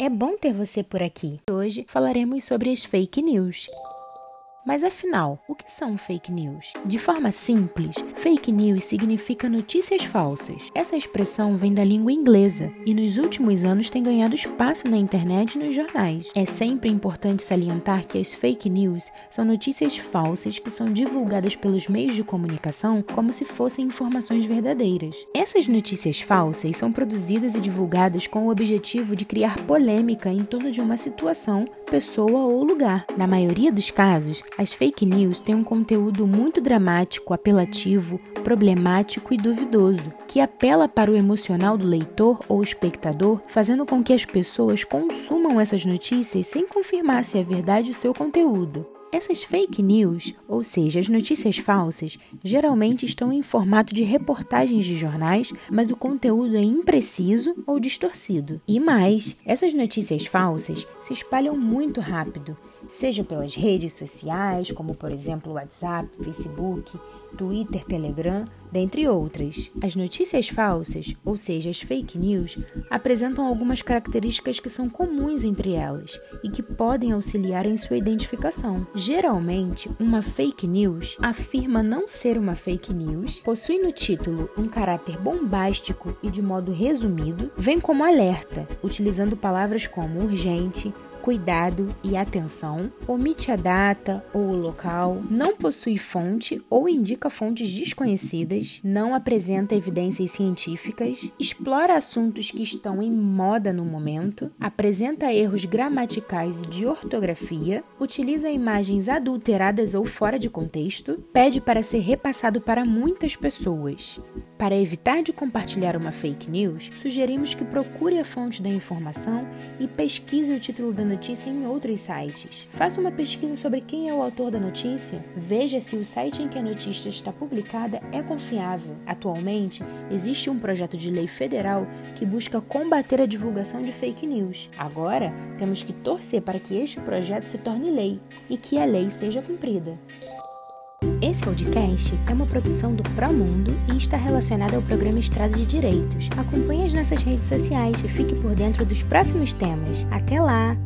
é bom ter você por aqui. Hoje falaremos sobre as fake news. Mas afinal, o que são fake news? De forma simples, fake news significa notícias falsas. Essa expressão vem da língua inglesa e nos últimos anos tem ganhado espaço na internet e nos jornais. É sempre importante salientar que as fake news são notícias falsas que são divulgadas pelos meios de comunicação como se fossem informações verdadeiras. Essas notícias falsas são produzidas e divulgadas com o objetivo de criar polêmica em torno de uma situação, pessoa ou lugar. Na maioria dos casos, as fake news têm um conteúdo muito dramático, apelativo, problemático e duvidoso, que apela para o emocional do leitor ou espectador, fazendo com que as pessoas consumam essas notícias sem confirmar se é verdade o seu conteúdo. Essas fake news, ou seja, as notícias falsas, geralmente estão em formato de reportagens de jornais, mas o conteúdo é impreciso ou distorcido. E mais, essas notícias falsas se espalham muito rápido seja pelas redes sociais, como por exemplo WhatsApp, Facebook, Twitter, Telegram, dentre outras. As notícias falsas, ou seja, as fake news, apresentam algumas características que são comuns entre elas e que podem auxiliar em sua identificação. Geralmente, uma fake news afirma não ser uma fake news, possui no título um caráter bombástico e de modo resumido, vem como alerta, utilizando palavras como urgente, cuidado e atenção, omite a data ou o local, não possui fonte ou indica fontes desconhecidas, não apresenta evidências científicas, explora assuntos que estão em moda no momento, apresenta erros gramaticais e de ortografia, utiliza imagens adulteradas ou fora de contexto, pede para ser repassado para muitas pessoas. Para evitar de compartilhar uma fake news, sugerimos que procure a fonte da informação e pesquise o título da notícia em outros sites. Faça uma pesquisa sobre quem é o autor da notícia. Veja se o site em que a notícia está publicada é confiável. Atualmente, existe um projeto de lei federal que busca combater a divulgação de fake news. Agora, temos que torcer para que este projeto se torne lei e que a lei seja cumprida. Esse podcast é uma produção do Promundo e está relacionado ao programa Estrada de Direitos. Acompanhe as nossas redes sociais e fique por dentro dos próximos temas. Até lá!